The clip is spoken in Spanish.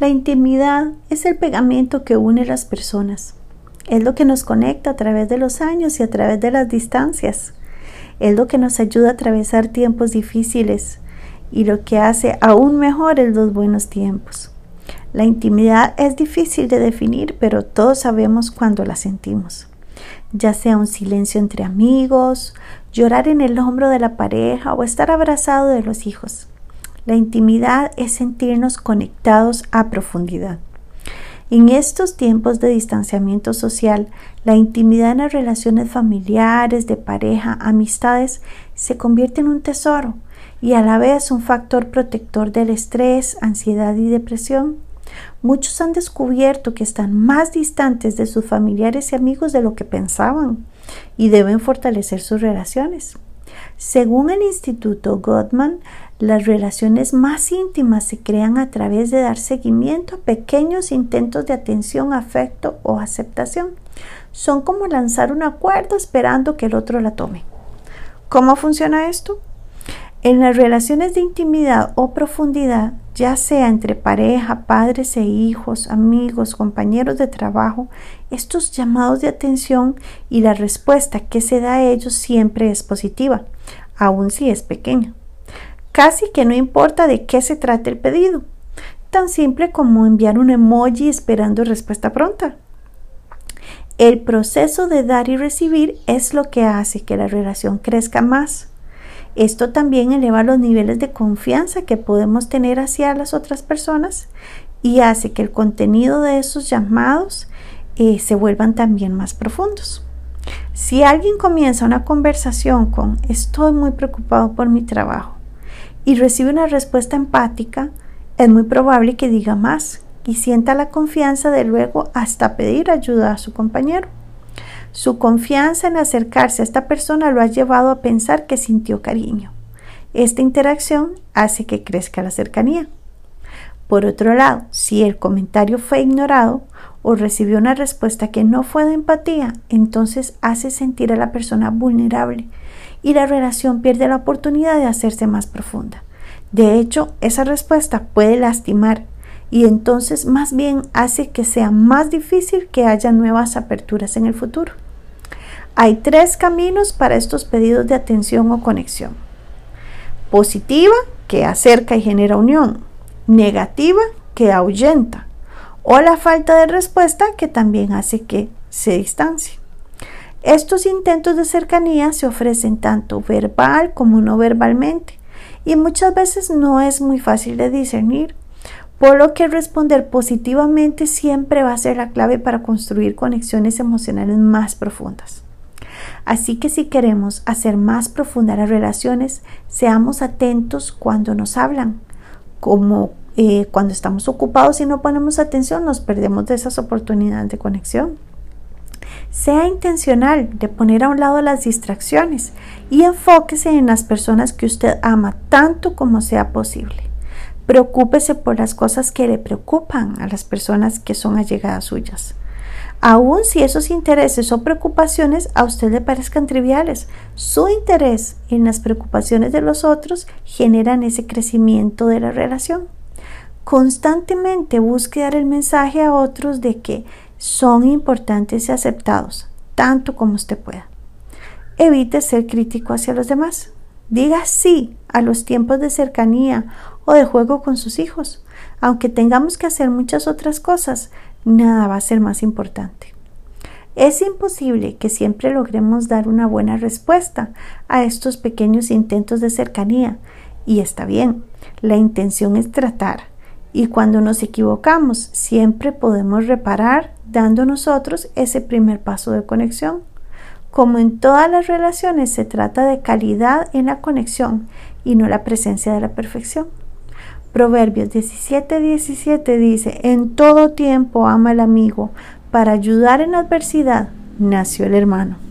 La intimidad es el pegamento que une las personas. Es lo que nos conecta a través de los años y a través de las distancias. Es lo que nos ayuda a atravesar tiempos difíciles y lo que hace aún mejores los buenos tiempos. La intimidad es difícil de definir, pero todos sabemos cuando la sentimos. Ya sea un silencio entre amigos, llorar en el hombro de la pareja o estar abrazado de los hijos. La intimidad es sentirnos conectados a profundidad. En estos tiempos de distanciamiento social, la intimidad en las relaciones familiares, de pareja, amistades, se convierte en un tesoro y a la vez un factor protector del estrés, ansiedad y depresión. Muchos han descubierto que están más distantes de sus familiares y amigos de lo que pensaban y deben fortalecer sus relaciones. Según el Instituto Gottman, las relaciones más íntimas se crean a través de dar seguimiento a pequeños intentos de atención, afecto o aceptación. Son como lanzar un acuerdo esperando que el otro la tome. ¿Cómo funciona esto? En las relaciones de intimidad o profundidad, ya sea entre pareja, padres e hijos, amigos, compañeros de trabajo, estos llamados de atención y la respuesta que se da a ellos siempre es positiva, aun si es pequeña. Casi que no importa de qué se trate el pedido, tan simple como enviar un emoji esperando respuesta pronta. El proceso de dar y recibir es lo que hace que la relación crezca más. Esto también eleva los niveles de confianza que podemos tener hacia las otras personas y hace que el contenido de esos llamados eh, se vuelvan también más profundos. Si alguien comienza una conversación con estoy muy preocupado por mi trabajo y recibe una respuesta empática, es muy probable que diga más y sienta la confianza de luego hasta pedir ayuda a su compañero. Su confianza en acercarse a esta persona lo ha llevado a pensar que sintió cariño. Esta interacción hace que crezca la cercanía. Por otro lado, si el comentario fue ignorado o recibió una respuesta que no fue de empatía, entonces hace sentir a la persona vulnerable y la relación pierde la oportunidad de hacerse más profunda. De hecho, esa respuesta puede lastimar y entonces más bien hace que sea más difícil que haya nuevas aperturas en el futuro. Hay tres caminos para estos pedidos de atención o conexión. Positiva, que acerca y genera unión. Negativa, que ahuyenta. O la falta de respuesta, que también hace que se distancie. Estos intentos de cercanía se ofrecen tanto verbal como no verbalmente y muchas veces no es muy fácil de discernir, por lo que responder positivamente siempre va a ser la clave para construir conexiones emocionales más profundas. Así que si queremos hacer más profundas las relaciones, seamos atentos cuando nos hablan, como eh, cuando estamos ocupados y no ponemos atención, nos perdemos de esas oportunidades de conexión. Sea intencional de poner a un lado las distracciones y enfóquese en las personas que usted ama tanto como sea posible. Preocúpese por las cosas que le preocupan a las personas que son allegadas suyas. Aun si esos intereses o preocupaciones a usted le parezcan triviales, su interés en las preocupaciones de los otros generan ese crecimiento de la relación. Constantemente busque dar el mensaje a otros de que son importantes y aceptados, tanto como usted pueda. Evite ser crítico hacia los demás. Diga sí a los tiempos de cercanía o de juego con sus hijos. Aunque tengamos que hacer muchas otras cosas, nada va a ser más importante. Es imposible que siempre logremos dar una buena respuesta a estos pequeños intentos de cercanía, y está bien, la intención es tratar, y cuando nos equivocamos, siempre podemos reparar dando nosotros ese primer paso de conexión. Como en todas las relaciones, se trata de calidad en la conexión y no la presencia de la perfección. Proverbios 17:17 17 dice, en todo tiempo ama el amigo, para ayudar en adversidad nació el hermano.